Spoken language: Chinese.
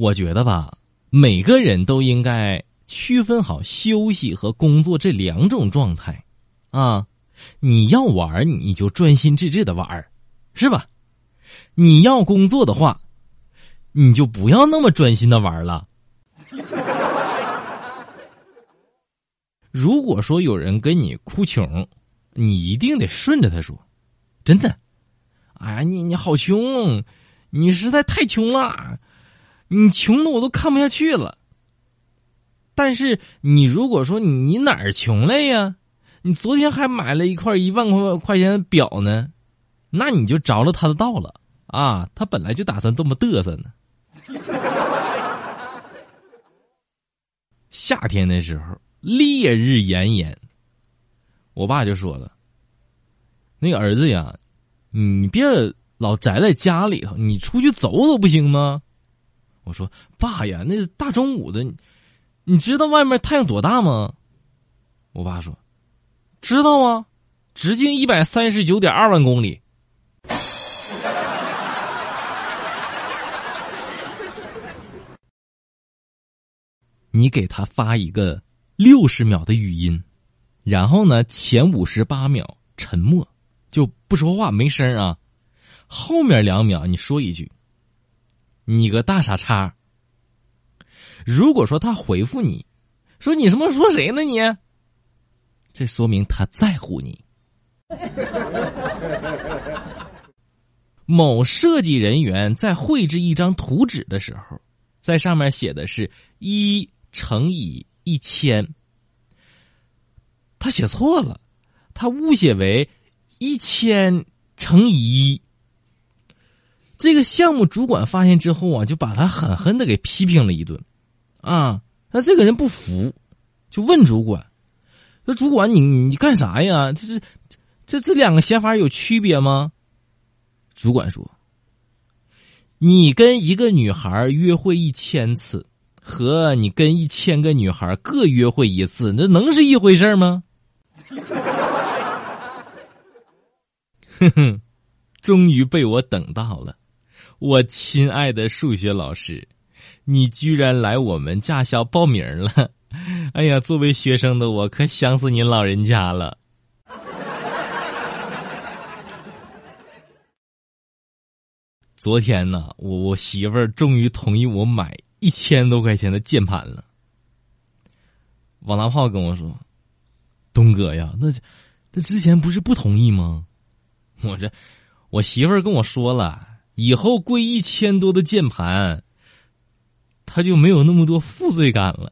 我觉得吧，每个人都应该区分好休息和工作这两种状态，啊，你要玩你就专心致志的玩是吧？你要工作的话，你就不要那么专心的玩了。如果说有人跟你哭穷，你一定得顺着他说，真的。哎呀，你你好穷，你实在太穷了，你穷的我都看不下去了。但是你如果说你哪儿穷了呀？你昨天还买了一块一万块块钱的表呢，那你就着了他的道了啊！他本来就打算这么嘚瑟呢。夏天的时候。烈日炎炎，我爸就说了：“那个儿子呀，你别老宅在家里头，你出去走走不行吗？”我说：“爸呀，那大中午的，你知道外面太阳多大吗？”我爸说：“知道啊，直径一百三十九点二万公里。”你给他发一个。六十秒的语音，然后呢，前五十八秒沉默，就不说话，没声啊。后面两秒你说一句：“你个大傻叉。”如果说他回复你，说你什么说谁呢？你，这说明他在乎你。某设计人员在绘制一张图纸的时候，在上面写的是一乘以。一千，他写错了，他误写为一千乘以一。这个项目主管发现之后啊，就把他狠狠的给批评了一顿，啊，那这个人不服，就问主管：“说主管，你你干啥呀？这是这这两个写法有区别吗？”主管说：“你跟一个女孩约会一千次。”和你跟一千个女孩各约会一次，那能是一回事吗？哼哼，终于被我等到了，我亲爱的数学老师，你居然来我们驾校报名了！哎呀，作为学生的我可想死您老人家了。昨天呢，我我媳妇儿终于同意我买。一千多块钱的键盘了，王大炮跟我说：“东哥呀，那那之前不是不同意吗？我这我媳妇儿跟我说了，以后贵一千多的键盘，他就没有那么多负罪感了。”